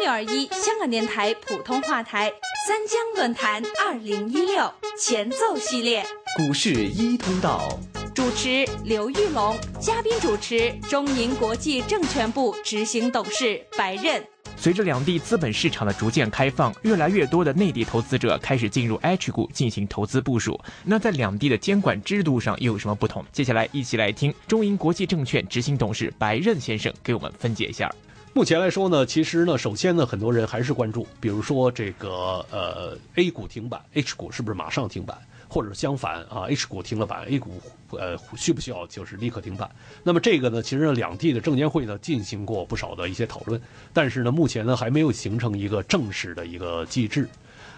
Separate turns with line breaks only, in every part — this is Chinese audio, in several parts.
六二一香港电台普通话台三江论坛二零一六前奏系列，
股市一通道，
主持刘玉龙，嘉宾主持中银国际证券部执行董事白任。
随着两地资本市场的逐渐开放，越来越多的内地投资者开始进入 H 股进行投资部署。那在两地的监管制度上又有什么不同？接下来一起来听中银国际证券执行董事白任先生给我们分解一下。
目前来说呢，其实呢，首先呢，很多人还是关注，比如说这个呃 A 股停板，H 股是不是马上停板？或者相反啊，H 股停了板，A 股呃需不需要就是立刻停板？那么这个呢，其实呢两地的证监会呢进行过不少的一些讨论，但是呢，目前呢还没有形成一个正式的一个机制。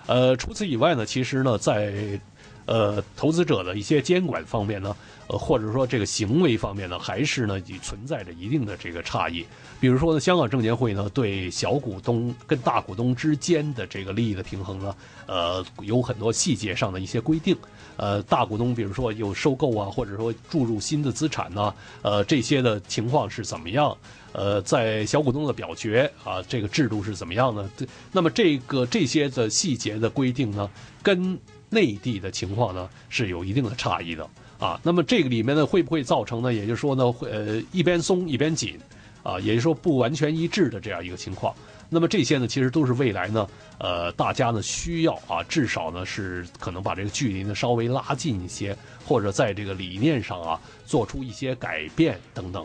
呃，除此以外呢，其实呢，在呃投资者的一些监管方面呢。呃，或者说这个行为方面呢，还是呢，也存在着一定的这个差异。比如说呢，香港证监会呢，对小股东跟大股东之间的这个利益的平衡呢，呃，有很多细节上的一些规定。呃，大股东比如说有收购啊，或者说注入新的资产呢，呃，这些的情况是怎么样？呃，在小股东的表决啊，这个制度是怎么样呢？那么这个这些的细节的规定呢，跟内地的情况呢，是有一定的差异的。啊，那么这个里面呢，会不会造成呢？也就是说呢，会呃一边松一边紧，啊，也就是说不完全一致的这样一个情况。那么这些呢，其实都是未来呢，呃，大家呢需要啊，至少呢是可能把这个距离呢稍微拉近一些，或者在这个理念上啊做出一些改变等等。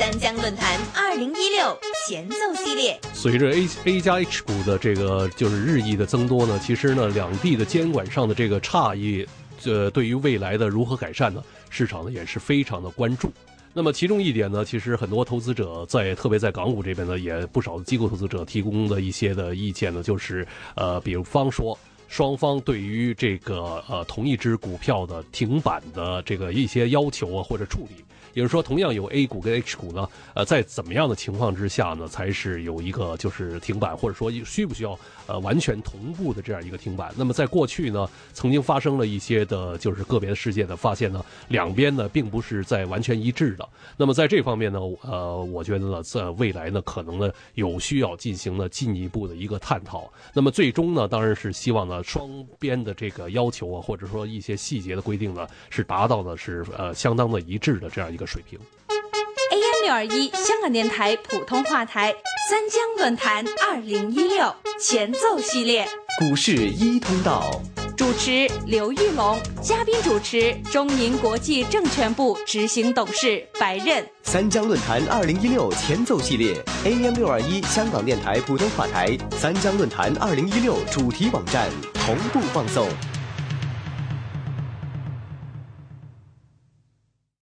三江论坛二零一六前奏系列，
随着 A A 加 H 股的这个就是日益的增多呢，其实呢两地的监管上的这个差异。这对于未来的如何改善呢？市场呢也是非常的关注。那么其中一点呢，其实很多投资者在，特别在港股这边呢，也不少的机构投资者提供的一些的意见呢，就是呃，比方说双方对于这个呃同一只股票的停板的这个一些要求啊或者处理。也就是说，同样有 A 股跟 H 股呢，呃，在怎么样的情况之下呢，才是有一个就是停板，或者说需不需要呃完全同步的这样一个停板？那么在过去呢，曾经发生了一些的，就是个别的事件的，发现呢，两边呢并不是在完全一致的。那么在这方面呢，呃，我觉得呢，在未来呢，可能呢有需要进行了进一步的一个探讨。那么最终呢，当然是希望呢，双边的这个要求啊，或者说一些细节的规定呢，是达到的是呃相当的一致的这样一个。水平。
AM 六二一香港电台普通话台三江论坛二零一六前奏系列，
股市一通道，
主持刘玉龙，嘉宾主持中银国际证券部执行董事白任。
三江论坛二零一六前奏系列，AM 六二一香港电台普通话台三江论坛二零一六主题网站同步放送。